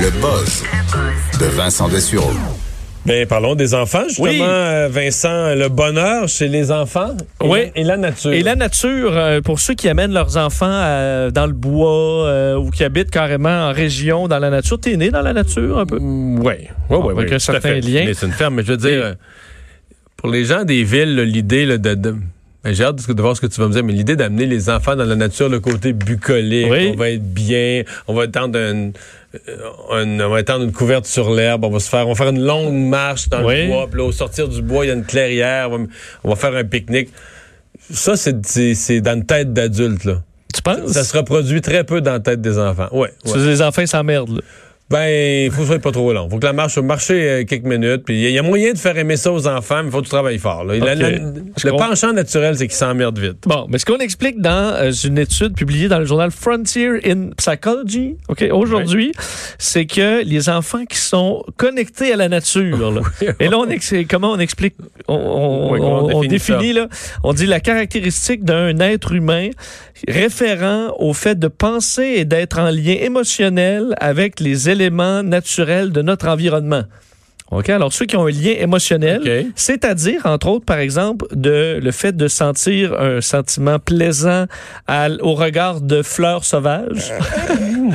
Le buzz de Vincent Dessureau. Ben, parlons des enfants, justement, Oui. euh, Vincent. Le bonheur chez les enfants et, Oui. la, et la nature. Et la nature, euh, pour ceux qui amènent leurs enfants euh, dans le bois euh, ou qui habitent carrément en région dans la nature, t'es né dans la nature un peu? Oui, oui, oui. Avec un certain lien. C'est une ferme, mais je veux dire, pour les gens des villes, l'idée de... de- j'ai hâte de, voir ce que tu vas me dire, mais l'idée d'amener les enfants dans la nature, le côté bucolique, Oui. on va être bien, on va étendre une, euh, une- on va étendre une couverte sur l'herbe, on va se faire, on va faire une longue marche dans Oui. le bois, puis là, au sortir du bois, il y a une clairière, on va, on va faire un pique-nique. Ça, c'est- dans une tête d'adulte, là. Tu penses? Ça se reproduit très peu dans la tête des enfants. Ouais. Les enfants s'emmerdent. là. Ben, il faut que ce soit pas trop long. faut que la marche marcher euh, quelques minutes. Puis il y, a- il y a moyen de faire aimer ça aux enfants, mais il faut que tu travailles fort. là. La- Ok. la- Je le penchant naturel, c'est qu'ils s'emmerdent vite. Bon, mais ce qu'on explique dans euh, une étude publiée dans le journal Frontier in Psychology, ok, aujourd'hui, c'est que les enfants qui sont connectés à la nature, là, et là, on comment on explique, on, on- Oui, comment on on- on définit définit, là, on dit la caractéristique d'un être humain référent au fait de penser et d'être en lien émotionnel avec les éléments naturels de notre environnement. OK? Alors, ceux qui ont un lien émotionnel, c'est-à-dire, entre autres, par exemple, de le fait de sentir un sentiment plaisant à- au regard de fleurs sauvages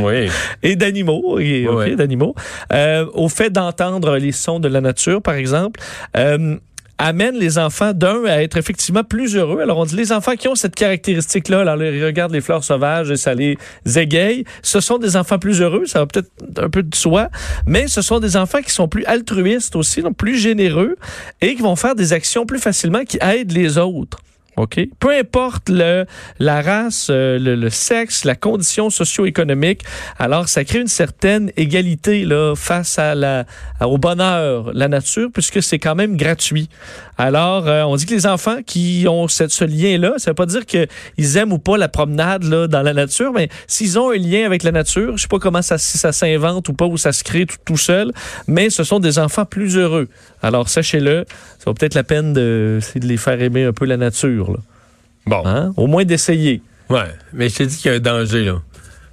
Oui. et d'animaux, et, d'animaux, euh, au fait d'entendre les sons de la nature, par exemple, euh, amène les enfants d'un à être effectivement plus heureux. Alors on dit les enfants qui ont cette caractéristique-là, alors ils regardent les fleurs sauvages et ça les égaye, ce sont des enfants plus heureux, ça va peut-être un peu de soi, mais ce sont des enfants qui sont plus altruistes aussi, donc plus généreux et qui vont faire des actions plus facilement qui aident les autres. OK? Peu importe le, la race, euh, le, sexe, la condition socio-économique, alors ça crée une certaine égalité là, face à la, au bonheur, la nature, puisque c'est quand même gratuit. Alors, euh, on dit que les enfants qui ont cette, ce lien-là, ça veut pas dire qu'ils aiment ou pas la promenade là, dans la nature, mais s'ils ont un lien avec la nature, je sais pas comment ça, si ça s'invente ou pas, ou ça se crée tout, tout seul, mais ce sont des enfants plus heureux. Alors, sachez-le, ça vaut peut-être la peine de, de les faire aimer un peu la nature. Là. Bon. Hein? Au moins d'essayer. Ouais. Mais je t'ai dit qu'il y a un danger, là.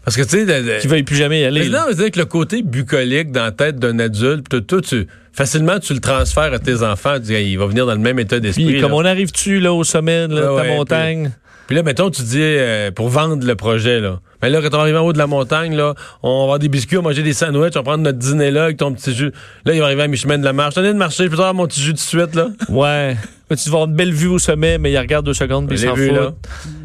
Parce que, tu sais, Qui veuille plus jamais y aller. Mais là. non, dire que le côté bucolique dans la tête d'un adulte, tout, tout, tu, facilement, tu le transfères à tes enfants. Tu dis, il va venir dans le même état d'esprit. Puis, comme on arrive-tu là, au sommet là, de Ouais, ta ouais, montagne? Puis là, mettons, tu dis, euh, pour vendre le projet, là. Mais là, quand on va arriver en haut de la montagne, là, on va avoir des biscuits, on va manger des sandwichs, on va prendre notre dîner là avec ton petit jus. Là, il va arriver à mi-chemin de la marche. Tenez de marcher, je peux avoir mon petit jus tout de suite, là. Ouais. Mais tu vas avoir une belle vue au sommet, mais il regarde deux secondes, puis il s'en fout.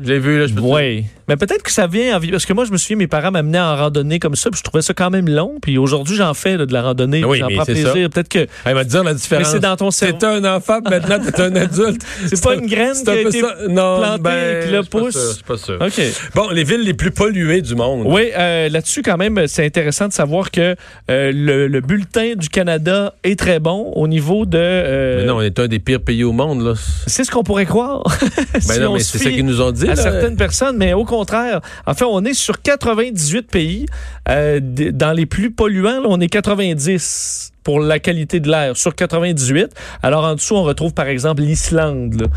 l'ai vu, là. Je peux Oui. Mais peut-être que ça vient en vie. Parce que moi, je me souviens, mes parents m'amenaient en randonnée comme ça, puis je trouvais ça quand même long. Puis aujourd'hui, j'en fais là, de la randonnée, Oui, j'en prends plaisir. Peut-être que Elle va te dire la différence. Mais c'est dans ton cerveau. C'était un enfant, maintenant, t'es un adulte. c'est pas une graine C'est qui un a été ça. Non, plantée ben, et qui le pousse. pas sûr. OK. Bon, les villes les plus polluées du monde. Oui, euh, là-dessus, quand même, c'est intéressant de savoir que euh, le, le bulletin du Canada est très bon au niveau de. euh, Mais non, on est un des pires pays au monde, là. C'est ce qu'on pourrait croire. Ben Si non, on mais c'est fie qu'ils nous ont dit. à là. certaines personnes, mais au contraire. En fait, on est sur 98 pays. Euh, dans les plus polluants, on est 90 pour la qualité de l'air sur 98. Alors en dessous, on retrouve par exemple l'Islande,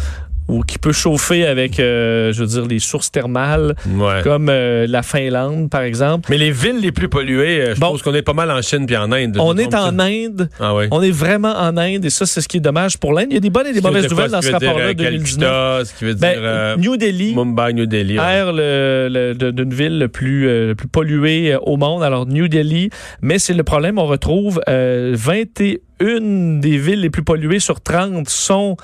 où qui peut chauffer avec, euh, je veux dire, les sources thermales, Ouais. comme euh, la Finlande, par exemple. Mais les villes les plus polluées, euh, je Bon. pense qu'on est pas mal en Chine puis en Inde. On est en? Inde. Ah oui. On est vraiment en Inde et ça, c'est ce qui est dommage pour l'Inde. Il y a des bonnes et des mauvaises nouvelles dans ce rapport-là 2019. Calcutta, ce qui veut dire Ben, euh, New Delhi, Mumbai, New Delhi. ouais. air le- le- de- d'une ville le plus, euh, le plus polluée euh, au monde, alors New Delhi. Mais c'est le problème, on retrouve euh, 21 des villes les plus polluées sur 30 sont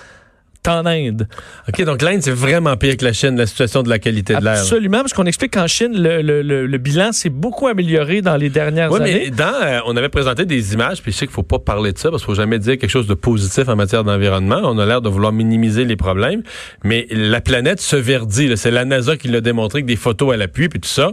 en Inde. OK, donc l'Inde, c'est vraiment pire que la Chine, la situation de la qualité de l'air. Absolument, parce qu'on explique qu'en Chine, le, le- le- le bilan s'est beaucoup amélioré dans les dernières Oui, années. mais dans, euh, on avait présenté des images, puis je sais qu'il faut pas parler de ça parce qu'il faut jamais dire quelque chose de positif en matière d'environnement. On a l'air de vouloir minimiser les problèmes, mais la planète se verdit. C'est la NASA qui l'a démontré avec des photos à l'appui puis tout ça.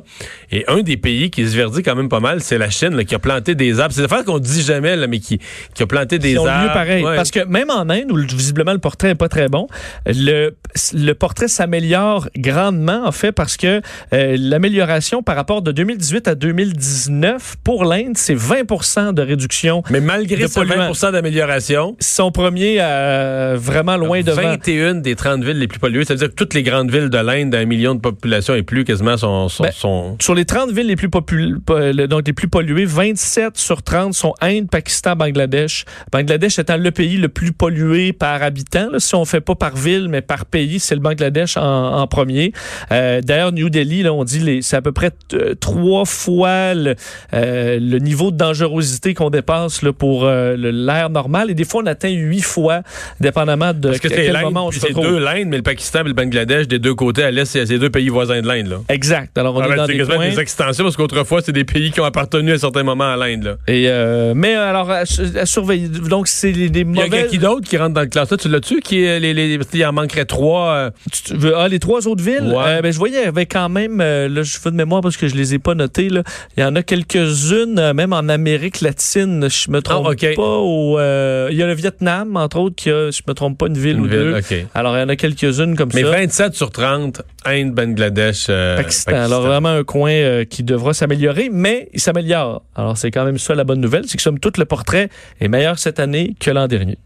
Et un des pays qui se verdit quand même pas mal, c'est la Chine là, qui a planté des arbres. C'est des affaires qu'on dit jamais, là, mais qui, qui a planté des Ils ont arbres. lieu pareil. Ouais. Parce que même en Inde, où le- visiblement le portrait n'est pas très très bon. Le, le portrait s'améliore grandement, en fait, parce que euh, l'amélioration par rapport de 2018 à 2019 pour l'Inde, c'est 20% de réduction. Mais malgré ce 20 d'amélioration, son premier euh, vraiment loin devant. 21 des 30 villes les plus polluées, c'est-à-dire que toutes les grandes villes de l'Inde d'un million de population et plus quasiment sont, sont, ben, sur les 30 villes les plus donc les plus polluées, 27 sur 30 sont Inde, Pakistan, Bangladesh. Bangladesh étant le pays le plus pollué par habitant, si on fait pas par ville mais par pays, c'est le Bangladesh en, premier. Euh, D'ailleurs, New Delhi, là, on dit c'est à peu près euh, trois fois le, euh, le, niveau de dangerosité qu'on dépasse là, pour euh, l'air normal et des fois on atteint huit fois, dépendamment de Parce que quel moment on se retrouve. C'est deux l'Inde, mais le Pakistan et le Bangladesh des deux côtés à l'est, c'est deux pays voisins de l'Inde. Exact. Alors on ah, est ben, dans des, points... des extensions parce qu'autrefois c'est des pays qui ont appartenu à certains moments à l'Inde. Et mais alors à, surveiller. Donc c'est mauvais. Il y a qui d'autre qui rentre dans le classement? Tu l'as-tu Qui les, les, il en manquerait trois. Tu veux, ah, les trois autres villes? ben, je voyais il y avait quand même. là, je fais de mémoire parce que je les ai pas notées. Là. Il y en a quelques-unes, même en Amérique latine. Je me trompe ah, pas. il y a le Vietnam entre autres qui a, je me trompe pas, une ville ou deux. Alors il y en a quelques-unes comme Mais ça. Mais 27 sur 30, Inde, Bangladesh, Pakistan. Alors vraiment un coin qui devra s'améliorer, mais il s'améliore. Alors c'est quand même ça la bonne nouvelle, c'est que somme toute le portrait est meilleur cette année que l'an dernier.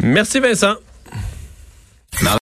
Merci Vincent. No.